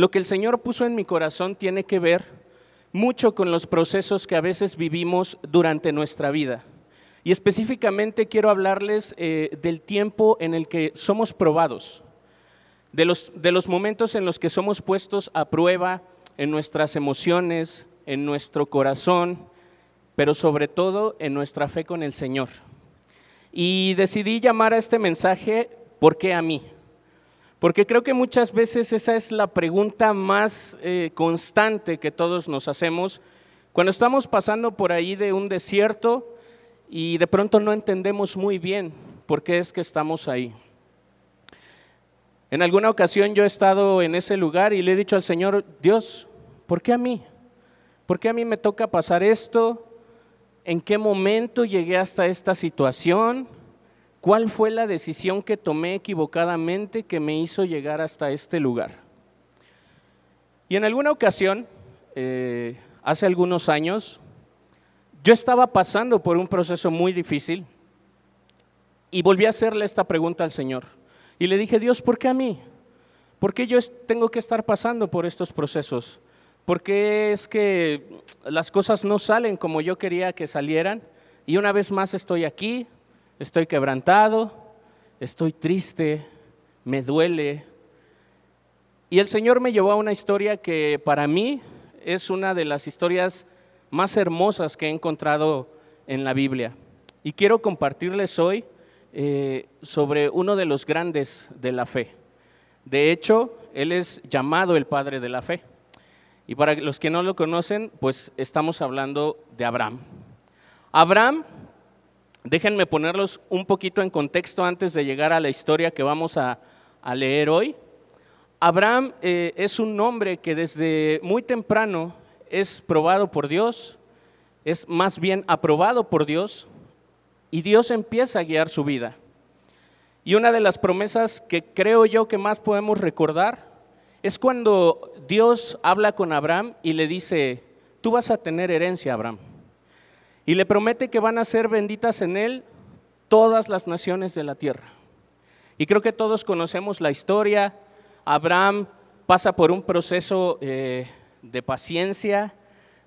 lo que el Señor puso en mi corazón tiene que ver mucho con los procesos que a veces vivimos durante nuestra vida. Y específicamente quiero hablarles eh, del tiempo en el que somos probados, de los, de los momentos en los que somos puestos a prueba en nuestras emociones, en nuestro corazón, pero sobre todo en nuestra fe con el Señor. Y decidí llamar a este mensaje ¿Por qué a mí? Porque creo que muchas veces esa es la pregunta más eh, constante que todos nos hacemos cuando estamos pasando por ahí de un desierto y de pronto no entendemos muy bien por qué es que estamos ahí. En alguna ocasión yo he estado en ese lugar y le he dicho al Señor, Dios, ¿por qué a mí? ¿Por qué a mí me toca pasar esto? ¿En qué momento llegué hasta esta situación? ¿Cuál fue la decisión que tomé equivocadamente que me hizo llegar hasta este lugar? Y en alguna ocasión, eh, hace algunos años, yo estaba pasando por un proceso muy difícil y volví a hacerle esta pregunta al Señor. Y le dije, Dios, ¿por qué a mí? ¿Por qué yo tengo que estar pasando por estos procesos? ¿Por qué es que las cosas no salen como yo quería que salieran? Y una vez más estoy aquí, estoy quebrantado, estoy triste, me duele. Y el Señor me llevó a una historia que para mí es una de las historias más hermosas que he encontrado en la Biblia. Y quiero compartirles hoy eh, sobre uno de los grandes de la fe. De hecho, él es llamado el padre de la fe. Y para los que no lo conocen, pues estamos hablando de Abraham. Abraham, déjenme ponerlos un poquito en contexto antes de llegar a la historia que vamos a, leer hoy. Abraham eh, es un nombre que desde muy temprano es probado por Dios, es más bien aprobado por Dios y Dios empieza a guiar su vida. Y una de las promesas que creo yo que más podemos recordar es cuando Dios habla con Abraham y le dice, tú vas a tener herencia, Abraham. Y le promete que van a ser benditas en él todas las naciones de la tierra. Y creo que todos conocemos la historia. Abraham pasa por un proceso eh, de paciencia,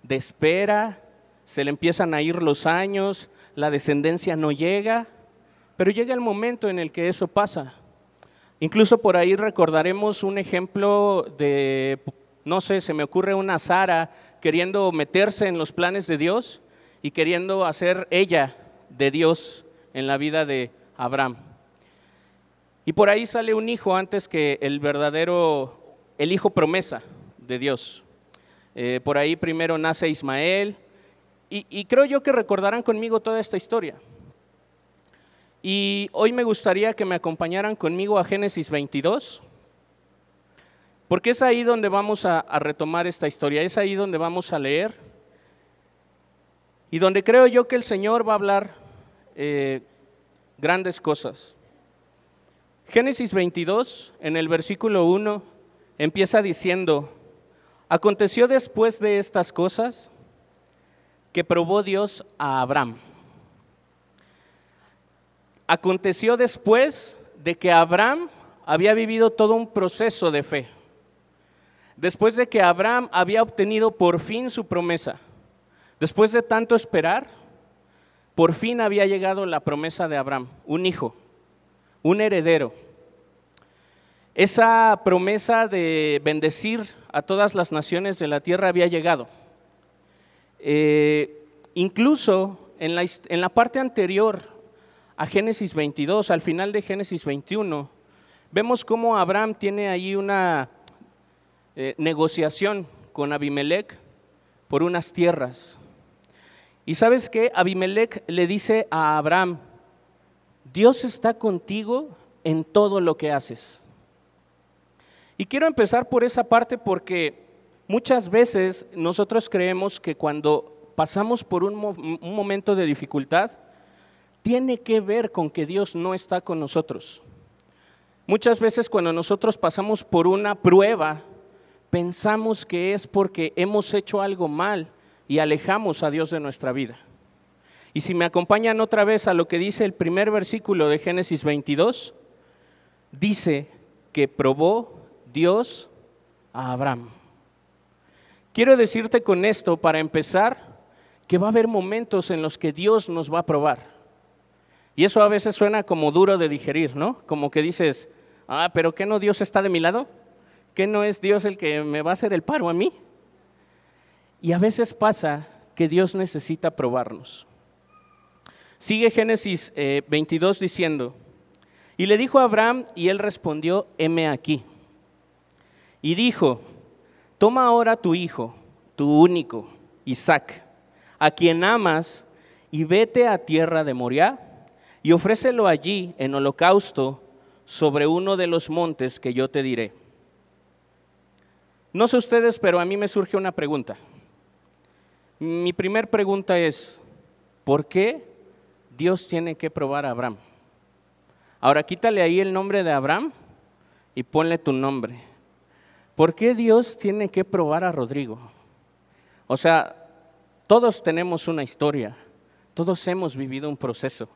de espera, se le empiezan a ir los años, la descendencia no llega, pero llega el momento en el que eso pasa. Incluso por ahí recordaremos un ejemplo de, no sé, se me ocurre una Sara queriendo meterse en los planes de Dios y queriendo hacer ella de Dios en la vida de Abraham. Y por ahí sale un hijo antes que el verdadero, el hijo promesa de Dios. Eh, por ahí primero nace Ismael, y, creo yo que recordarán conmigo toda esta historia. Y hoy me gustaría que me acompañaran conmigo a Génesis 22, porque es ahí donde vamos a, retomar esta historia, es ahí donde vamos a leer y donde creo yo que el Señor va a hablar eh, grandes cosas. Génesis 22, en el versículo 1, empieza diciendo, aconteció después de estas cosas que probó Dios a Abraham. Aconteció después de que Abraham había vivido todo un proceso de fe. Después de que Abraham había obtenido por fin su promesa. Después de tanto esperar, por fin había llegado la promesa de Abraham, un hijo, un heredero. Esa promesa de bendecir a todas las naciones de la tierra había llegado. Eh, incluso en la, parte anterior a Génesis 22, al final de Génesis 21, vemos cómo Abraham tiene ahí una eh, negociación con Abimelech por unas tierras. Y sabes qué? Abimelech le dice a Abraham, Dios está contigo en todo lo que haces. Y quiero empezar por esa parte porque Muchas veces nosotros creemos que cuando pasamos por un, momento de dificultad, tiene que ver con que Dios no está con nosotros. Muchas veces cuando nosotros pasamos por una prueba, pensamos que es porque hemos hecho algo mal y alejamos a Dios de nuestra vida. Y si me acompañan otra vez a lo que dice el primer versículo de Génesis 22, dice que probó Dios a Abraham. Quiero decirte con esto, para empezar, que va a haber momentos en los que Dios nos va a probar. Y eso a veces suena como duro de digerir, ¿no? Como que dices, ah, pero ¿qué no Dios está de mi lado? ¿Qué no es Dios el que me va a hacer el paro a mí? Y a veces pasa que Dios necesita probarnos. Sigue Génesis 22 eh, diciendo, y le dijo a Abraham, y él respondió, heme aquí. Y dijo, toma ahora tu hijo, tu único, Isaac, a quien amas, y vete a tierra de Moriah, y ofrécelo allí en holocausto sobre uno de los montes que yo te diré. No sé ustedes, pero a mí me surge una pregunta. Mi primer pregunta es, ¿por qué Dios tiene que probar a Abraham? Ahora quítale ahí el nombre de Abraham y ponle tu nombre. ¿Por qué Dios tiene que probar a Rodrigo? O sea, todos tenemos una historia, todos hemos vivido un proceso,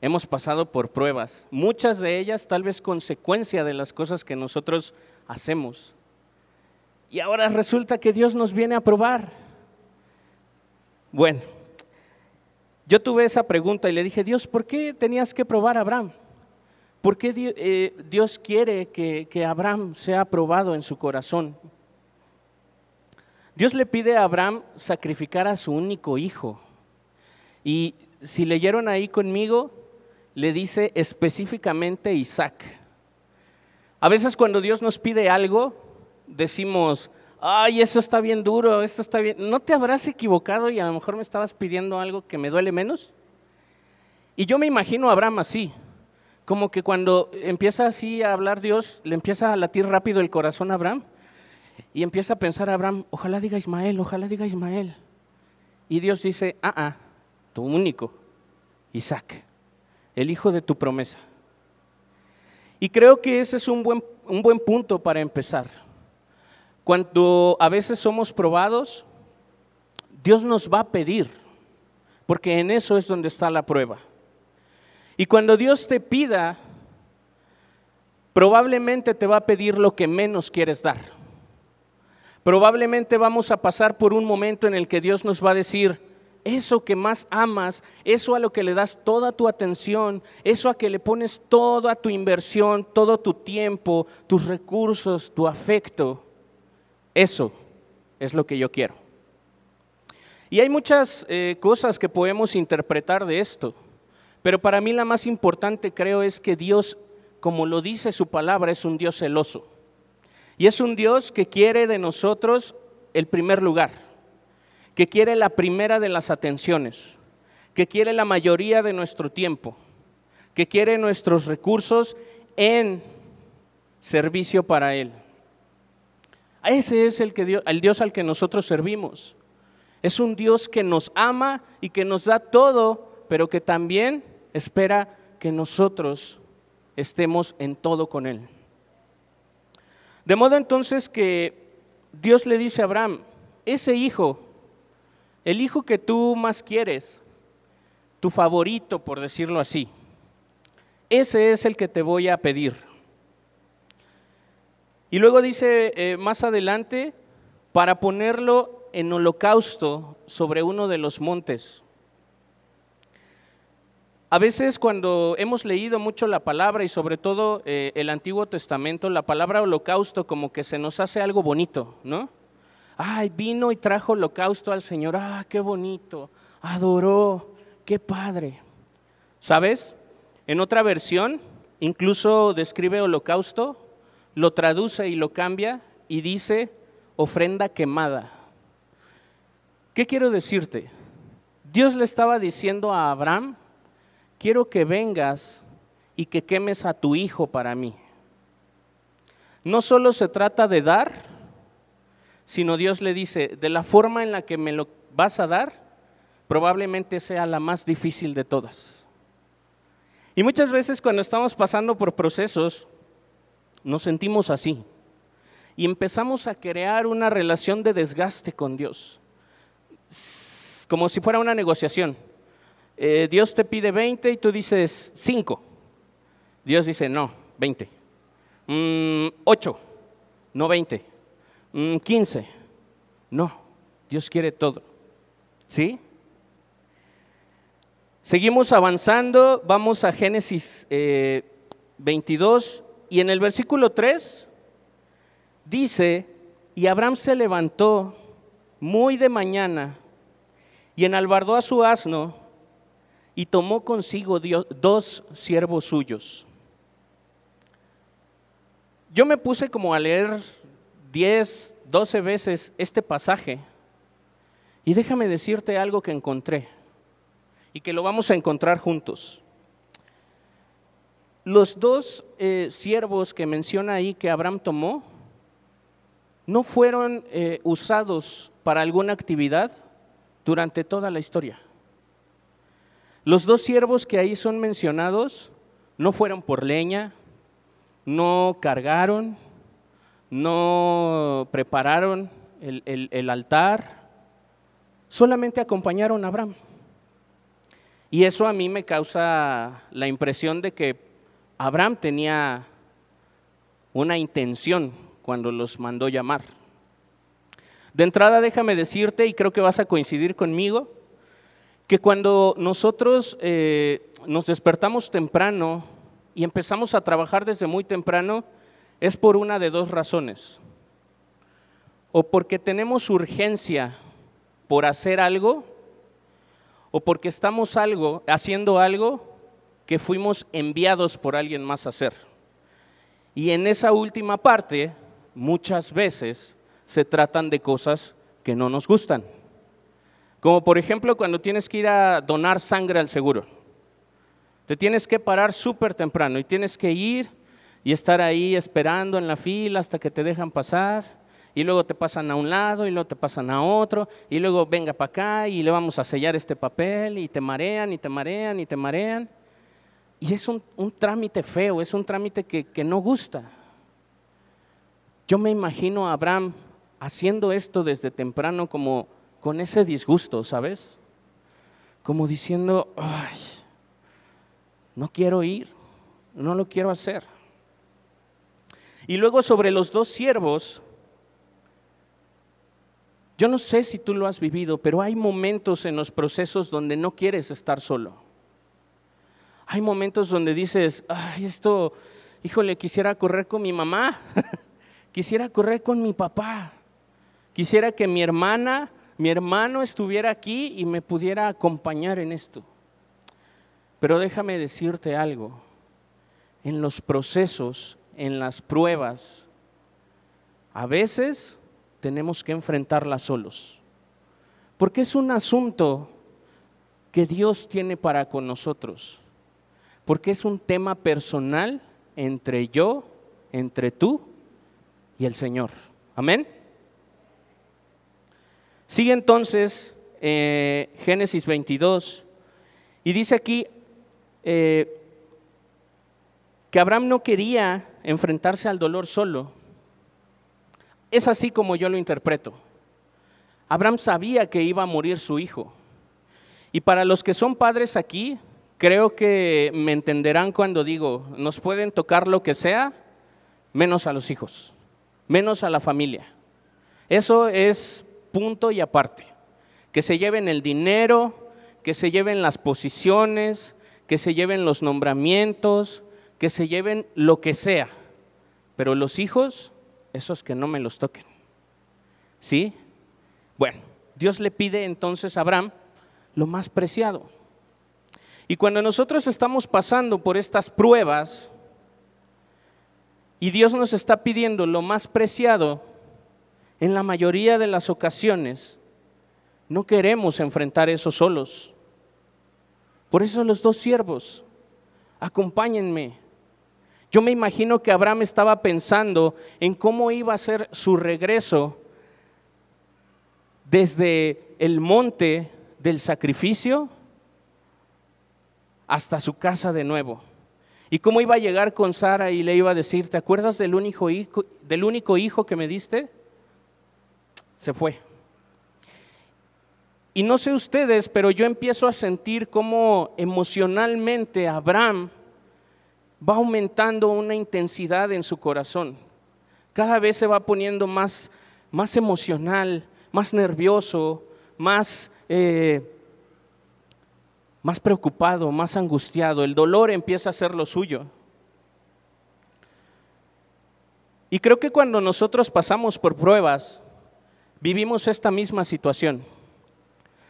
hemos pasado por pruebas, muchas de ellas tal vez consecuencia de las cosas que nosotros hacemos. Y ahora resulta que Dios nos viene a probar. Bueno, yo tuve esa pregunta y le dije, Dios, ¿por qué tenías que probar a Abraham? ¿Por qué eh, Dios quiere que, Abraham sea aprobado en su corazón? Dios le pide a Abraham sacrificar a su único hijo. Y si leyeron ahí conmigo, le dice específicamente Isaac. A veces cuando Dios nos pide algo, decimos, ay, eso está bien duro, esto está bien. ¿No te habrás equivocado y a lo mejor me estabas pidiendo algo que me duele menos? Y yo me imagino a Abraham así como que cuando empieza así a hablar Dios, le empieza a latir rápido el corazón a Abraham y empieza a pensar a Abraham, ojalá diga Ismael, ojalá diga Ismael. Y Dios dice, ah, ah, tu único, Isaac, el hijo de tu promesa. Y creo que ese es un buen, un buen punto para empezar. Cuando a veces somos probados, Dios nos va a pedir, porque en eso es donde está la prueba. Y cuando Dios te pida, probablemente te va a pedir lo que menos quieres dar. Probablemente vamos a pasar por un momento en el que Dios nos va a decir, eso que más amas, eso a lo que le das toda tu atención, eso a que le pones toda tu inversión, todo tu tiempo, tus recursos, tu afecto, eso es lo que yo quiero. Y hay muchas eh, cosas que podemos interpretar de esto. Pero para mí la más importante creo es que Dios, como lo dice su palabra, es un Dios celoso. Y es un Dios que quiere de nosotros el primer lugar, que quiere la primera de las atenciones, que quiere la mayoría de nuestro tiempo, que quiere nuestros recursos en servicio para Él. Ese es el, que Dios, el Dios al que nosotros servimos. Es un Dios que nos ama y que nos da todo, pero que también espera que nosotros estemos en todo con Él. De modo entonces que Dios le dice a Abraham, ese hijo, el hijo que tú más quieres, tu favorito, por decirlo así, ese es el que te voy a pedir. Y luego dice eh, más adelante, para ponerlo en holocausto sobre uno de los montes. A veces cuando hemos leído mucho la palabra y sobre todo eh, el Antiguo Testamento, la palabra holocausto como que se nos hace algo bonito, ¿no? Ay, vino y trajo holocausto al Señor, ah, qué bonito, adoró, qué padre. ¿Sabes? En otra versión, incluso describe holocausto, lo traduce y lo cambia y dice ofrenda quemada. ¿Qué quiero decirte? Dios le estaba diciendo a Abraham, quiero que vengas y que quemes a tu hijo para mí. No solo se trata de dar, sino Dios le dice, de la forma en la que me lo vas a dar, probablemente sea la más difícil de todas. Y muchas veces cuando estamos pasando por procesos, nos sentimos así. Y empezamos a crear una relación de desgaste con Dios, como si fuera una negociación. Eh, Dios te pide 20 y tú dices 5. Dios dice, no, 20. 8, mm, no 20. 15. Mm, no, Dios quiere todo. ¿Sí? Seguimos avanzando, vamos a Génesis 22 eh, y en el versículo 3 dice, y Abraham se levantó muy de mañana y enalbardó a su asno y tomó consigo dos siervos suyos. Yo me puse como a leer 10, 12 veces este pasaje y déjame decirte algo que encontré y que lo vamos a encontrar juntos. Los dos eh, siervos que menciona ahí que Abraham tomó no fueron eh, usados para alguna actividad durante toda la historia. Los dos siervos que ahí son mencionados no fueron por leña, no cargaron, no prepararon el, altar, solamente acompañaron a Abraham. Y eso a mí me causa la impresión de que Abraham tenía una intención cuando los mandó llamar. De entrada déjame decirte, y creo que vas a coincidir conmigo, que cuando nosotros eh, nos despertamos temprano y empezamos a trabajar desde muy temprano, es por una de dos razones. O porque tenemos urgencia por hacer algo, o porque estamos algo, haciendo algo que fuimos enviados por alguien más a hacer. Y en esa última parte, muchas veces se tratan de cosas que no nos gustan. Como por ejemplo cuando tienes que ir a donar sangre al seguro. Te tienes que parar súper temprano y tienes que ir y estar ahí esperando en la fila hasta que te dejan pasar y luego te pasan a un lado y luego te pasan a otro y luego venga para acá y le vamos a sellar este papel y te marean y te marean y te marean. Y es un, trámite feo, es un trámite que, que no gusta. Yo me imagino a Abraham haciendo esto desde temprano como con ese disgusto, ¿sabes? Como diciendo, ay, no quiero ir, no lo quiero hacer. Y luego sobre los dos siervos, yo no sé si tú lo has vivido, pero hay momentos en los procesos donde no quieres estar solo. Hay momentos donde dices, ay, esto, híjole, quisiera correr con mi mamá, quisiera correr con mi papá, quisiera que mi hermana mi hermano estuviera aquí y me pudiera acompañar en esto. Pero déjame decirte algo, en los procesos, en las pruebas, a veces tenemos que enfrentarlas solos, porque es un asunto que Dios tiene para con nosotros, porque es un tema personal entre yo, entre tú y el Señor. Amén. Sigue entonces eh, Génesis 22 y dice aquí eh, que Abraham no quería enfrentarse al dolor solo. Es así como yo lo interpreto. Abraham sabía que iba a morir su hijo. Y para los que son padres aquí, creo que me entenderán cuando digo, nos pueden tocar lo que sea, menos a los hijos, menos a la familia. Eso es punto y aparte. Que se lleven el dinero, que se lleven las posiciones, que se lleven los nombramientos, que se lleven lo que sea. Pero los hijos, esos que no me los toquen. ¿Sí? Bueno, Dios le pide entonces a Abraham lo más preciado. Y cuando nosotros estamos pasando por estas pruebas y Dios nos está pidiendo lo más preciado, en la mayoría de las ocasiones no queremos enfrentar eso solos. Por eso los dos siervos, acompáñenme. Yo me imagino que Abraham estaba pensando en cómo iba a ser su regreso desde el monte del sacrificio hasta su casa de nuevo. Y cómo iba a llegar con Sara y le iba a decir, ¿te acuerdas del único hijo, del único hijo que me diste? se fue. Y no sé ustedes, pero yo empiezo a sentir cómo emocionalmente Abraham va aumentando una intensidad en su corazón. Cada vez se va poniendo más, más emocional, más nervioso, más, eh, más preocupado, más angustiado. El dolor empieza a ser lo suyo. Y creo que cuando nosotros pasamos por pruebas, vivimos esta misma situación.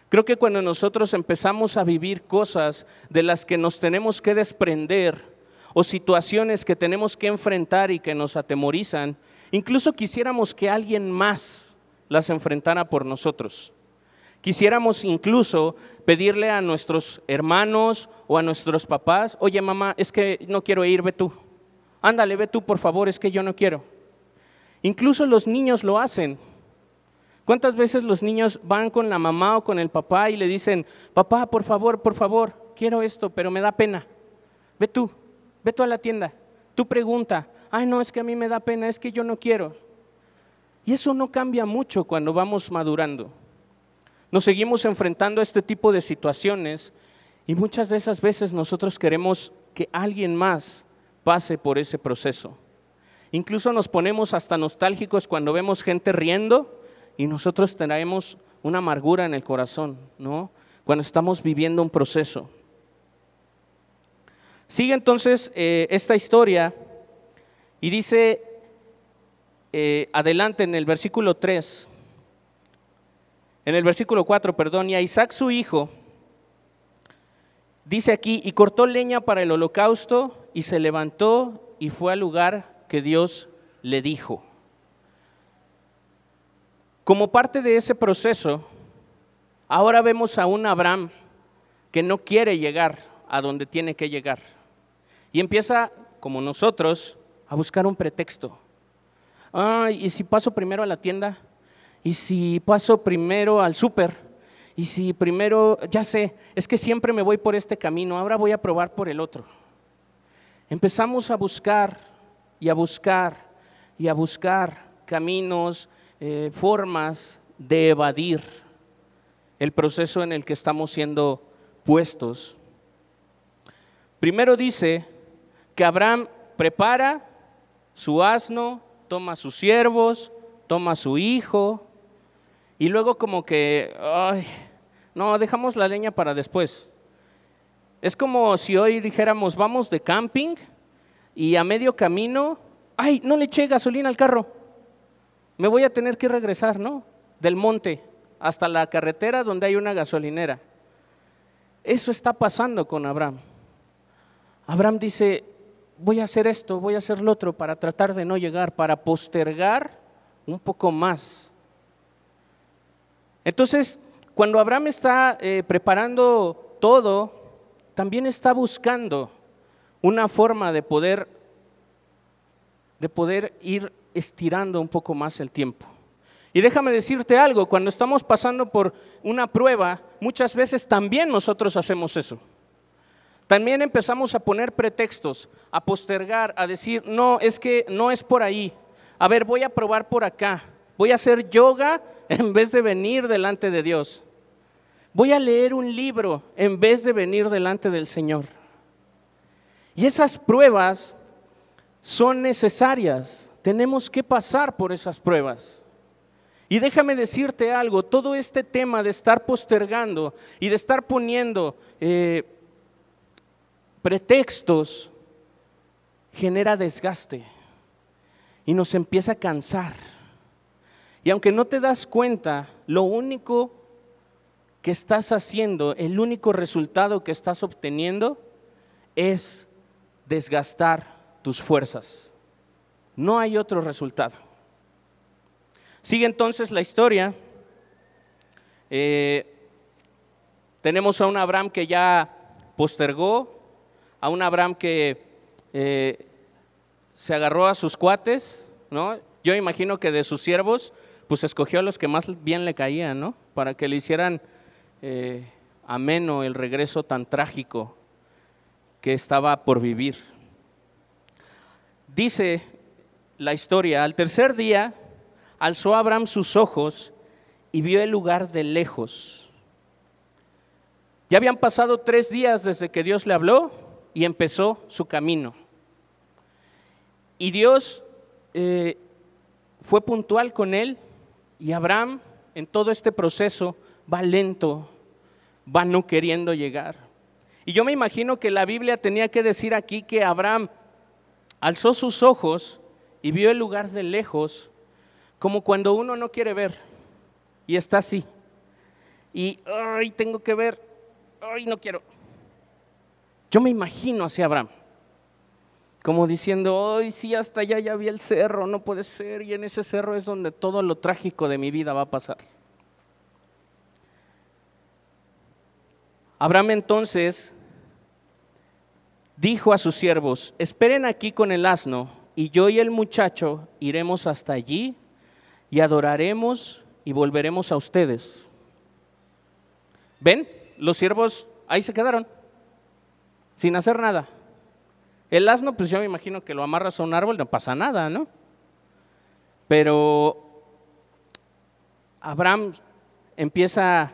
Creo que cuando nosotros empezamos a vivir cosas de las que nos tenemos que desprender o situaciones que tenemos que enfrentar y que nos atemorizan, Incluso quisiéramos que alguien más las enfrentara por nosotros. Quisiéramos incluso pedirle a nuestros hermanos o a nuestros papás, oye mamá, es que no quiero ir, ve tú. Ándale, ve tú, por favor, es que yo no quiero. Incluso los niños lo hacen. ¿Cuántas veces los niños van con la mamá o con el papá y le dicen, papá, por favor, por favor, quiero esto, pero me da pena? Ve tú, ve tú a la tienda, tú pregunta, ay no, es que a mí me da pena, es que yo no quiero. Y eso no cambia mucho cuando vamos madurando. Nos seguimos enfrentando a este tipo de situaciones y muchas de esas veces nosotros queremos que alguien más pase por ese proceso. Incluso nos ponemos hasta nostálgicos cuando vemos gente riendo y nosotros tenemos una amargura en el corazón, ¿no? Cuando estamos viviendo un proceso. Sigue entonces eh, esta historia y dice eh, adelante en el versículo 3, en el versículo 4, perdón, y a Isaac su hijo, dice aquí, y cortó leña para el holocausto y se levantó y fue al lugar que Dios le dijo. Como parte de ese proceso, ahora vemos a un Abraham que no quiere llegar a donde tiene que llegar. Y empieza, como nosotros, a buscar un pretexto. ¿y si paso primero a la tienda? ¿Y si paso primero al súper? ¿Y si primero, ya sé, es que siempre me voy por este camino, ahora voy a probar por el otro? Empezamos a buscar y a buscar y a buscar caminos, eh, formas de evadir el proceso en el que estamos siendo puestos. Primero dice que Abraham prepara su asno, toma sus siervos, toma su hijo, y luego como que, ay, no, dejamos la leña para después. Es como si hoy dijéramos, vamos de camping y a medio camino, ay, no le eché gasolina al carro, me voy a tener que regresar, ¿no? Del monte hasta la carretera donde hay una gasolinera. Eso está pasando con Abraham. Abraham dice, voy a hacer esto, voy a hacer lo otro para tratar de no llegar, para postergar un poco más. Entonces, cuando Abraham está eh, preparando todo, también está buscando una forma de poder, de poder ir estirando un poco más el tiempo. Y déjame decirte algo, cuando estamos pasando por una prueba, muchas veces también nosotros hacemos eso. También empezamos a poner pretextos, a postergar, a decir, no, es que no es por ahí. A ver, voy a probar por acá. Voy a hacer yoga en vez de venir delante de Dios. Voy a leer un libro en vez de venir delante del Señor. Y esas pruebas son necesarias. Tenemos que pasar por esas pruebas. Y déjame decirte algo, todo este tema de estar postergando y de estar poniendo eh, pretextos genera desgaste y nos empieza a cansar. Y aunque no te das cuenta, lo único que estás haciendo, el único resultado que estás obteniendo es desgastar tus fuerzas. No hay otro resultado. Sigue entonces la historia. Eh, tenemos a un Abraham que ya postergó, a un Abraham que eh, se agarró a sus cuates, ¿no? Yo imagino que de sus siervos, pues escogió a los que más bien le caían, ¿no? Para que le hicieran eh, ameno el regreso tan trágico que estaba por vivir. Dice la historia, al tercer día alzó Abraham sus ojos y vio el lugar de lejos. Ya habían pasado tres días desde que Dios le habló y empezó su camino. Y Dios eh, fue puntual con él Y Abraham en todo este proceso va lento, va no queriendo llegar. Y yo me imagino que la Biblia tenía que decir aquí que Abraham alzó sus ojos y vio el lugar de lejos, como cuando uno no quiere ver y está así. Y, ay, tengo que ver, ay, no quiero. Yo me imagino hacia Abraham, como diciendo, ay, sí, hasta allá ya vi el cerro, no puede ser, y en ese cerro es donde todo lo trágico de mi vida va a pasar. Abraham entonces dijo a sus siervos, esperen aquí con el asno, y yo y el muchacho iremos hasta allí y adoraremos y volveremos a ustedes. ¿Ven? Los siervos ahí se quedaron, sin hacer nada. El asno, pues yo me imagino que lo amarras a un árbol, no pasa nada, ¿no? Pero Abraham empieza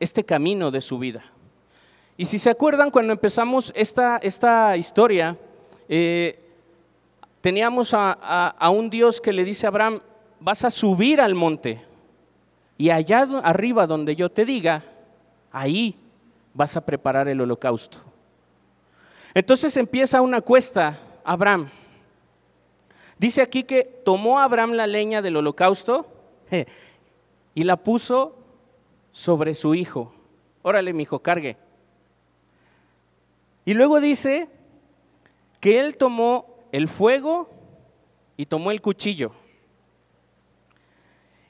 este camino de su vida. Y si se acuerdan, cuando empezamos esta, esta historia, eh, teníamos a, a, un Dios que le dice a Abraham, vas a subir al monte y allá arriba donde yo te diga, ahí vas a preparar el holocausto. Entonces empieza una cuesta, Abraham. Dice aquí que tomó Abraham la leña del holocausto y la puso sobre su hijo. Órale, mi hijo, cargue. Y luego dice que él tomó el fuego y tomó el cuchillo.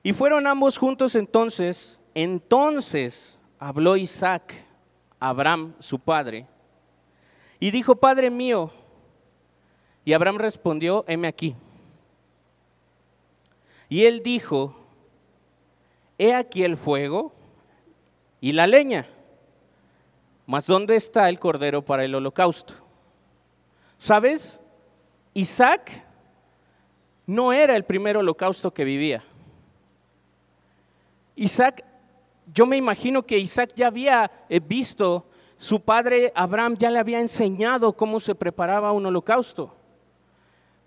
Y fueron ambos juntos entonces. Entonces habló Isaac Abraham, su padre, y dijo, Padre mío. Y Abraham respondió, heme aquí. Y él dijo, he aquí el fuego y la leña mas ¿dónde está el cordero para el holocausto? ¿Sabes? Isaac no era el primer holocausto que vivía. Isaac, yo me imagino que Isaac ya había eh, visto, su padre Abraham ya le había enseñado cómo se preparaba un holocausto.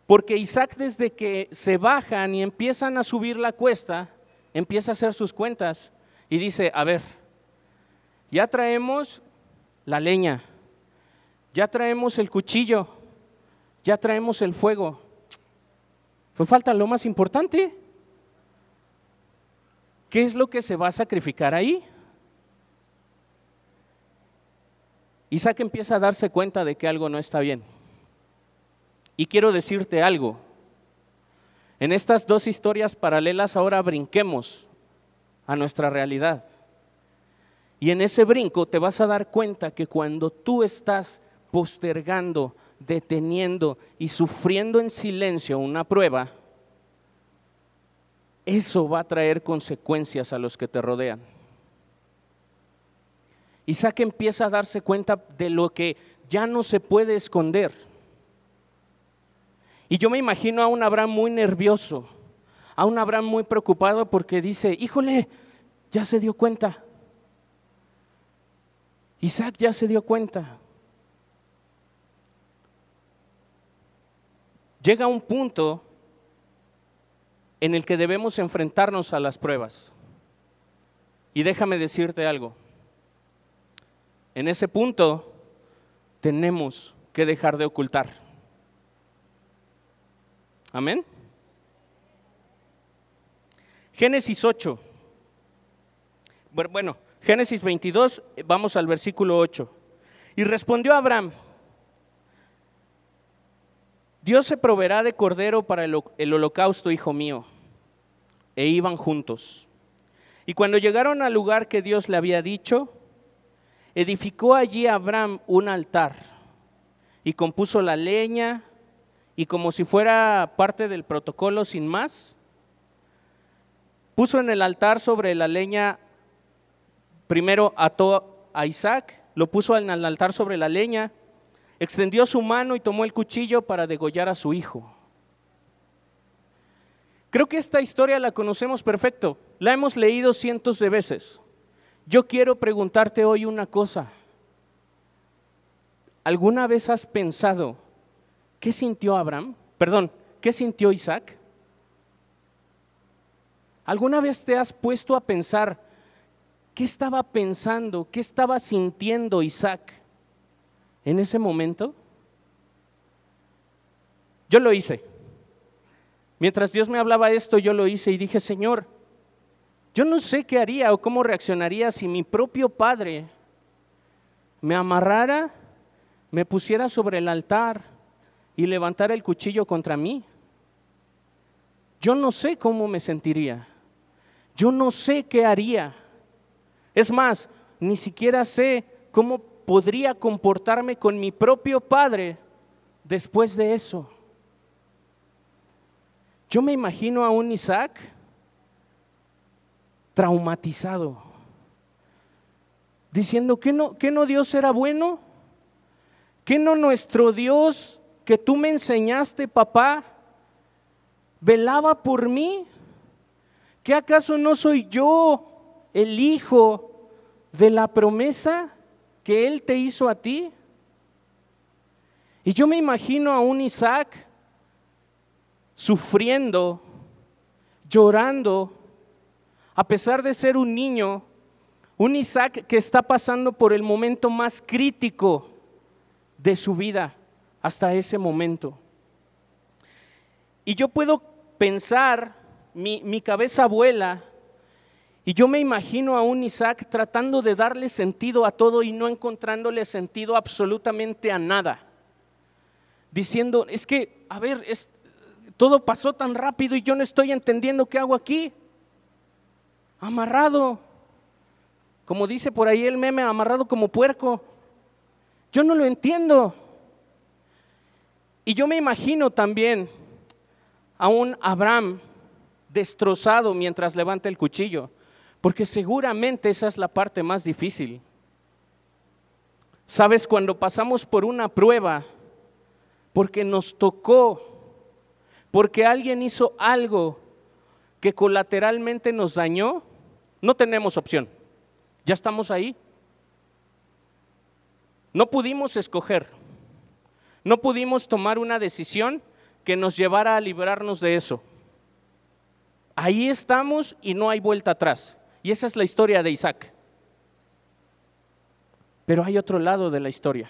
Porque Isaac desde que se bajan y empiezan a subir la cuesta, empieza a hacer sus cuentas y dice, a ver, ya traemos la leña, ya traemos el cuchillo, ya traemos el fuego. Fue falta lo más importante. ¿Qué es lo que se va a sacrificar ahí? Isaac empieza a darse cuenta de que algo no está bien. Y quiero decirte algo. En estas dos historias paralelas ahora brinquemos a nuestra realidad. Y en ese brinco te vas a dar cuenta que cuando tú estás postergando, deteniendo y sufriendo en silencio una prueba, eso va a traer consecuencias a los que te rodean. Isaac empieza a darse cuenta de lo que ya no se puede esconder. Y yo me imagino a un Abraham muy nervioso, a un Abraham muy preocupado porque dice, híjole, ya se dio cuenta, Isaac ya se dio cuenta. Llega un punto en el que debemos enfrentarnos a las pruebas. Y déjame decirte algo. En ese punto tenemos que dejar de ocultar. Amén. Génesis 8. Bueno, Génesis 22, vamos al versículo 8. Y respondió Abraham, Dios se proveerá de cordero para el, holocausto, hijo mío. E iban juntos. Y cuando llegaron al lugar que Dios le había dicho, edificó allí Abraham un altar y compuso la leña y como si fuera parte del protocolo sin más, puso en el altar sobre la leña Primero ató a Isaac, lo puso en el altar sobre la leña, extendió su mano y tomó el cuchillo para degollar a su hijo. Creo que esta historia la conocemos perfecto, la hemos leído cientos de veces. Yo quiero preguntarte hoy una cosa. ¿Alguna vez has pensado qué sintió Abraham? Perdón, ¿qué sintió Isaac? ¿Alguna vez te has puesto a pensar qué estaba pensando, qué estaba sintiendo Isaac en ese momento? Yo lo hice. Mientras Dios me hablaba esto, yo lo hice y dije, Señor, yo no sé qué haría o cómo reaccionaría si mi propio padre me amarrara, me pusiera sobre el altar y levantara el cuchillo contra mí. Yo no sé cómo me sentiría. Yo no sé qué haría. Es más, ni siquiera sé cómo podría comportarme con mi propio padre después de eso. Yo me imagino a un Isaac traumatizado, diciendo que no, que no Dios era bueno, que no nuestro Dios que tú me enseñaste, papá, velaba por mí, que acaso no soy yo el hijo de la promesa que Él te hizo a ti. Y yo me imagino a un Isaac sufriendo, llorando, a pesar de ser un niño, un Isaac que está pasando por el momento más crítico de su vida hasta ese momento. Y yo puedo pensar, mi, mi cabeza vuela, y yo me imagino a un Isaac tratando de darle sentido a todo y no encontrándole sentido absolutamente a nada. Diciendo, es que, a ver, es, todo pasó tan rápido y yo no estoy entendiendo qué hago aquí. Amarrado. Como dice por ahí el meme, amarrado como puerco. Yo no lo entiendo. Y yo me imagino también a un Abraham destrozado mientras levanta el cuchillo, porque seguramente esa es la parte más difícil. Sabes, cuando pasamos por una prueba, porque nos tocó porque alguien hizo algo que colateralmente nos dañó, no tenemos opción. Ya estamos ahí. No pudimos escoger. No pudimos tomar una decisión que nos llevara a librarnos de eso. Ahí estamos y no hay vuelta atrás. Y esa es la historia de Isaac. Pero hay otro lado de la historia.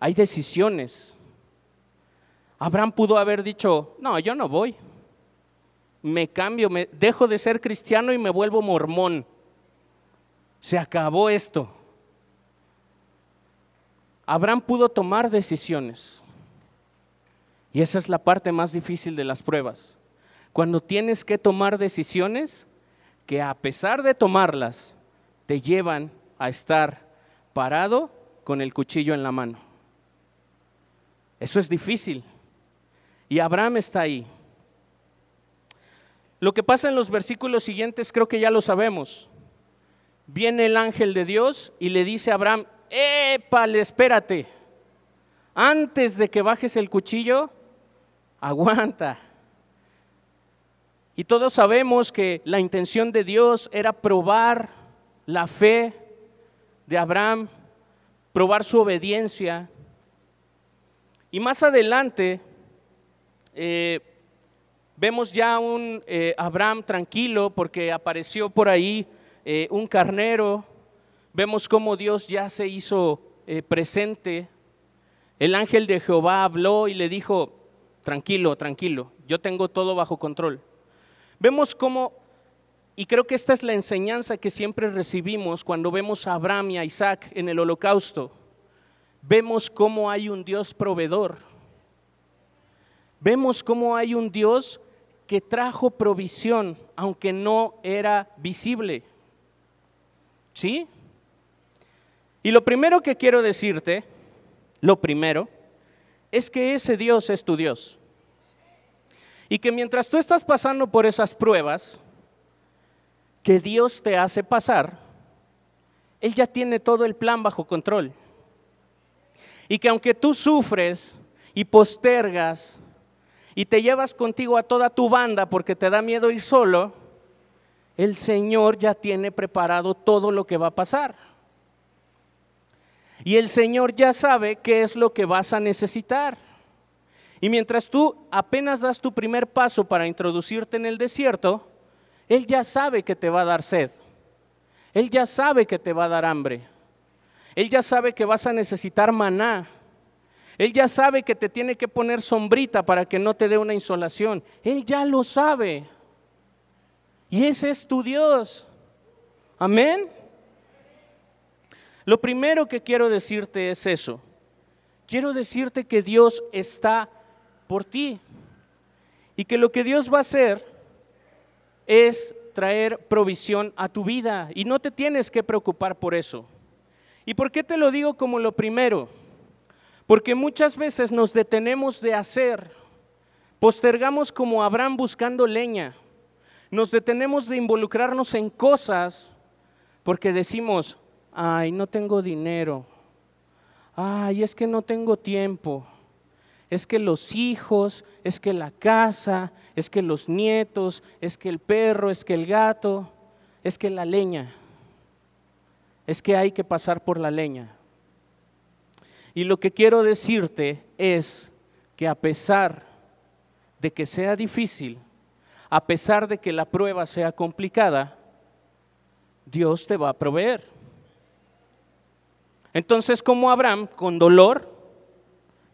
Hay decisiones Abraham pudo haber dicho, no, yo no voy. Me cambio, me dejo de ser cristiano y me vuelvo mormón. Se acabó esto. Abraham pudo tomar decisiones. Y esa es la parte más difícil de las pruebas. Cuando tienes que tomar decisiones que a pesar de tomarlas, te llevan a estar parado con el cuchillo en la mano. Eso es difícil. Y Abraham está ahí. Lo que pasa en los versículos siguientes creo que ya lo sabemos. Viene el ángel de Dios y le dice a Abraham, épale, espérate. Antes de que bajes el cuchillo, aguanta. Y todos sabemos que la intención de Dios era probar la fe de Abraham, probar su obediencia. Y más adelante eh, vemos ya un eh, Abraham tranquilo porque apareció por ahí eh, un carnero. Vemos cómo Dios ya se hizo presente. El ángel de Jehová habló y le dijo, tranquilo, tranquilo, yo tengo todo bajo control. Vemos cómo, y creo que esta es la enseñanza que siempre recibimos cuando vemos a Abraham y a Isaac en el holocausto. Vemos cómo hay un Dios proveedor vemos cómo hay un Dios que trajo provisión, aunque no era visible. ¿Sí? Y lo primero que quiero decirte, lo primero, es que ese Dios es tu Dios. Y que mientras tú estás pasando por esas pruebas que Dios te hace pasar, Él ya tiene todo el plan bajo control. Y que aunque tú sufres y postergas y te llevas contigo a toda tu banda porque te da miedo ir solo, el Señor ya tiene preparado todo lo que va a pasar. Y el Señor ya sabe qué es lo que vas a necesitar. Y mientras tú apenas das tu primer paso para introducirte en el desierto, Él ya sabe que te va a dar sed. Él ya sabe que te va a dar hambre. Él ya sabe que vas a necesitar maná. Él ya sabe que te tiene que poner sombrita para que no te dé una insolación. Él ya lo sabe. Y ese es tu Dios. Amén. Lo primero que quiero decirte es eso. Quiero decirte que Dios está por ti y que lo que Dios va a hacer es traer provisión a tu vida y no te tienes que preocupar por eso. ¿Y por qué te lo digo como lo primero? Porque muchas veces nos detenemos de hacer, postergamos como Abraham buscando leña, nos detenemos de involucrarnos en cosas porque decimos, ay, no tengo dinero, ay, es que no tengo tiempo, es que los hijos, es que la casa, es que los nietos, es que el perro, es que el gato, es que la leña, es que hay que pasar por la leña. Y lo que quiero decirte es que a pesar de que sea difícil, a pesar de que la prueba sea complicada, Dios te va a proveer. Entonces, como Abraham, con dolor,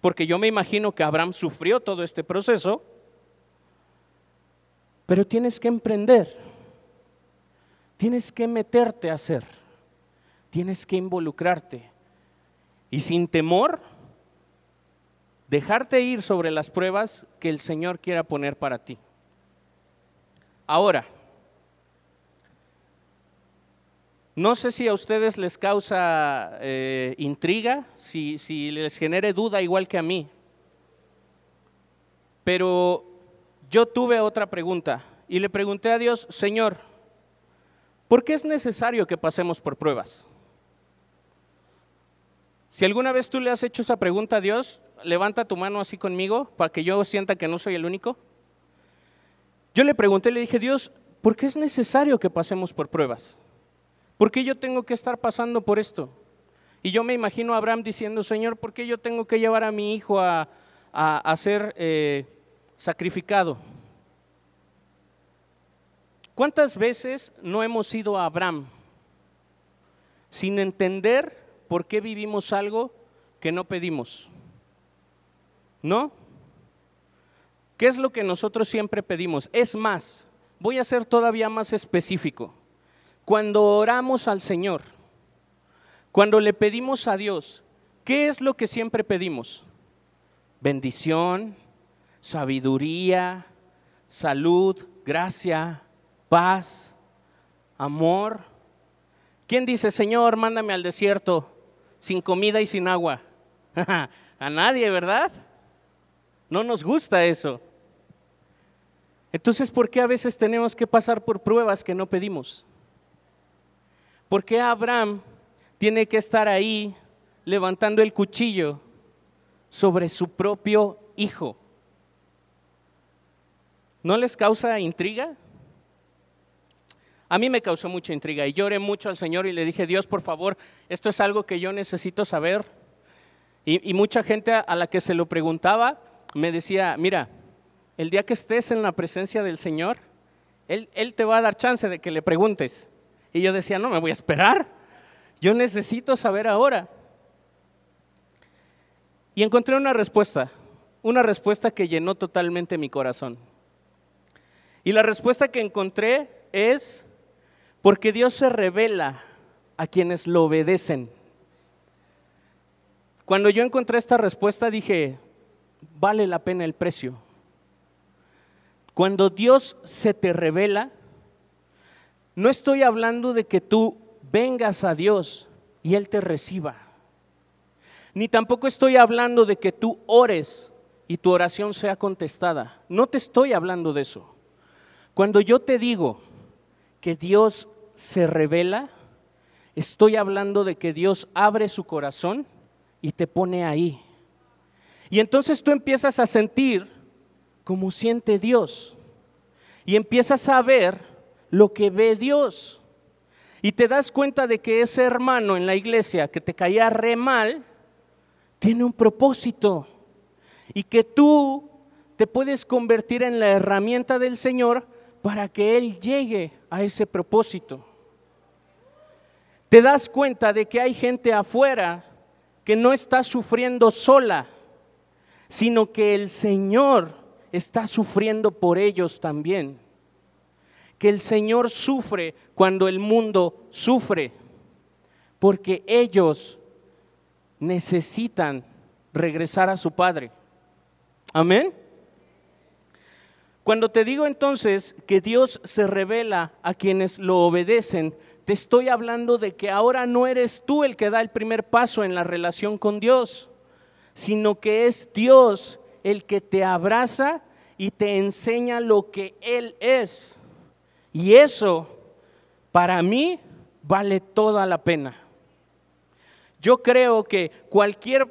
porque yo me imagino que Abraham sufrió todo este proceso, pero tienes que emprender, tienes que meterte a hacer, tienes que involucrarte y sin temor dejarte ir sobre las pruebas que el Señor quiera poner para ti. Ahora, no sé si a ustedes les causa eh, intriga, si, si les genere duda igual que a mí, pero yo tuve otra pregunta y le pregunté a Dios, Señor, ¿por qué es necesario que pasemos por pruebas? Si alguna vez tú le has hecho esa pregunta a Dios, levanta tu mano así conmigo para que yo sienta que no soy el único. Yo le pregunté, le dije, Dios, ¿por qué es necesario que pasemos por pruebas? ¿Por qué yo tengo que estar pasando por esto? Y yo me imagino a Abraham diciendo, Señor, ¿por qué yo tengo que llevar a mi hijo a, ser eh, sacrificado? ¿Cuántas veces no hemos ido a Abraham sin entender ¿por qué vivimos algo que no pedimos? ¿No? ¿Qué es lo que nosotros siempre pedimos? Es más, voy a ser todavía más específico. Cuando oramos al Señor, cuando le pedimos a Dios, ¿qué es lo que siempre pedimos? Bendición, sabiduría, salud, gracia, paz, amor. ¿Quién dice, Señor, mándame al desierto? Sin comida y sin agua? A nadie, ¿verdad? No nos gusta eso. Entonces, ¿por qué a veces tenemos que pasar por pruebas que no pedimos? ¿Por qué Abraham tiene que estar ahí levantando el cuchillo sobre su propio hijo? ¿No les causa intriga? A mí me causó mucha intriga y lloré mucho al Señor y le dije, Dios, por favor, esto es algo que yo necesito saber. Y, mucha gente a la que se lo preguntaba me decía, mira, el día que estés en la presencia del Señor, él, él te va a dar chance de que le preguntes. Y yo decía, no, me voy a esperar. Yo necesito saber ahora. Y encontré una respuesta, una respuesta que llenó totalmente mi corazón. Y la respuesta que encontré es porque Dios se revela a quienes lo obedecen. Cuando yo encontré esta respuesta dije, vale la pena el precio. Cuando Dios se te revela, no estoy hablando de que tú vengas a Dios y Él te reciba. Ni tampoco estoy hablando de que tú ores y tu oración sea contestada. No te estoy hablando de eso. Cuando yo te digo que Dios se revela, estoy hablando de que Dios abre su corazón y te pone ahí. Y entonces tú empiezas a sentir como siente Dios. Y empiezas a ver lo que ve Dios. Y te das cuenta de que ese hermano en la iglesia que te caía re mal, tiene un propósito. y que tú te puedes convertir en la herramienta del Señor para que Él llegue a ese propósito. Te das cuenta de que hay gente afuera que no está sufriendo sola, sino que el Señor está sufriendo por ellos también. Que el Señor sufre cuando el mundo sufre, porque ellos necesitan regresar a su Padre. Amén. Cuando te digo entonces que Dios se revela a quienes lo obedecen, te estoy hablando de que ahora no eres tú el que da el primer paso en la relación con Dios, sino que es Dios el que te abraza y te enseña lo que Él es. Y eso, para mí, vale toda la pena. Yo creo que cualquier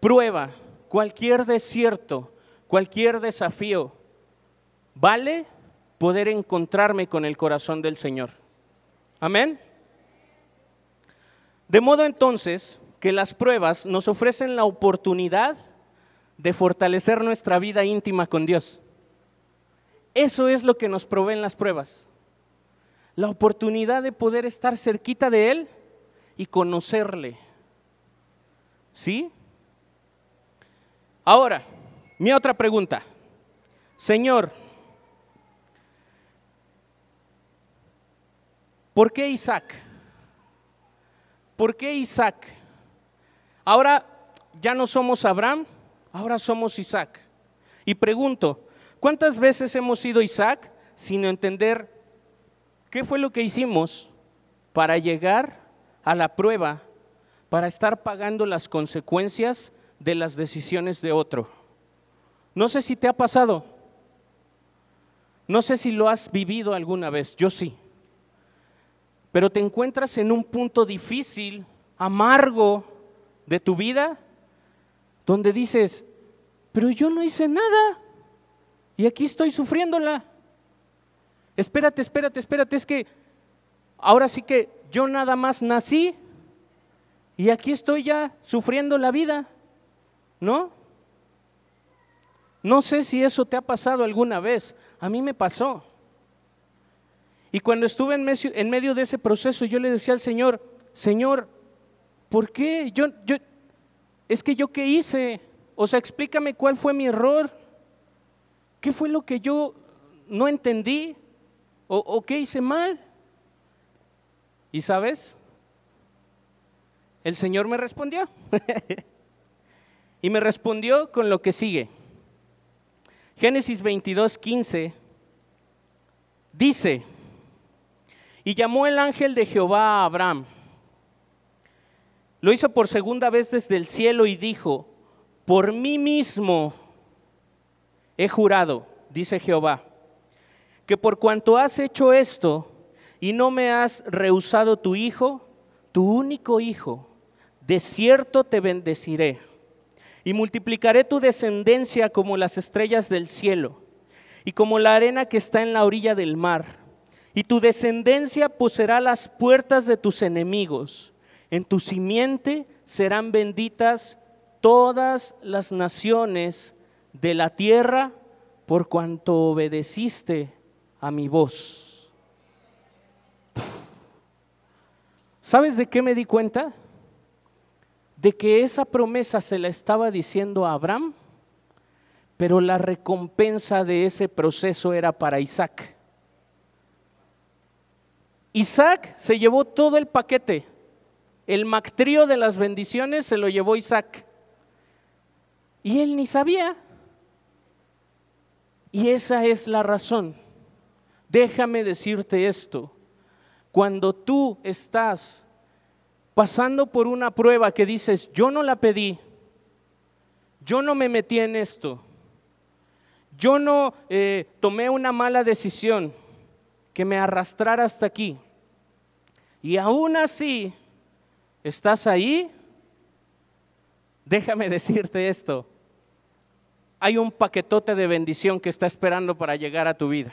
prueba, cualquier desierto, cualquier desafío, vale poder encontrarme con el corazón del Señor. Amén. De modo entonces que las pruebas nos ofrecen la oportunidad de fortalecer nuestra vida íntima con Dios. Eso es lo que nos proveen las pruebas. La oportunidad de poder estar cerquita de Él y conocerle. ¿Sí? Ahora, mi otra pregunta. Señor, ¿por qué Isaac? ¿Por qué Isaac? Ahora ya no somos Abraham, ahora somos Isaac. Y pregunto, ¿cuántas veces hemos sido Isaac sin entender qué fue lo que hicimos para llegar a la prueba, para estar pagando las consecuencias de las decisiones de otro? No sé si te ha pasado, no sé si lo has vivido alguna vez, yo sí pero te encuentras en un punto difícil, amargo de tu vida, donde dices, pero yo no hice nada y aquí estoy sufriéndola. Espérate, espérate, espérate, es que ahora sí que yo nada más nací y aquí estoy ya sufriendo la vida, ¿no? No sé si eso te ha pasado alguna vez, a mí me pasó. Y cuando estuve en medio, de ese proceso, yo le decía al Señor, Señor, ¿por qué? Yo, yo, es que yo qué hice? O sea, explícame cuál fue mi error. ¿Qué fue lo que yo no entendí? ¿O, o qué hice mal? ¿Y sabes? El Señor me respondió. y me respondió con lo que sigue. Génesis 22, 15 dice, y llamó el ángel de Jehová a Abraham. Lo hizo por segunda vez desde el cielo y dijo, por mí mismo he jurado, dice Jehová, que por cuanto has hecho esto y no me has rehusado tu hijo, tu único hijo, de cierto te bendeciré y multiplicaré tu descendencia como las estrellas del cielo y como la arena que está en la orilla del mar y tu descendencia poseerá las puertas de tus enemigos. En tu simiente serán benditas todas las naciones de la tierra por cuanto obedeciste a mi voz. ¿Sabes de qué me di cuenta? De que esa promesa se la estaba diciendo a Abraham, pero la recompensa de ese proceso era para Isaac. Isaac se llevó todo el paquete. El mactrío de las bendiciones se lo llevó Isaac. Y él ni sabía. Y esa es la razón. Déjame decirte esto. Cuando tú estás pasando por una prueba que dices, yo no la pedí, yo no me metí en esto, yo no eh, tomé una mala decisión que me arrastrara hasta aquí, y aún así estás ahí, déjame decirte esto, hay un paquetote de bendición que está esperando para llegar a tu vida.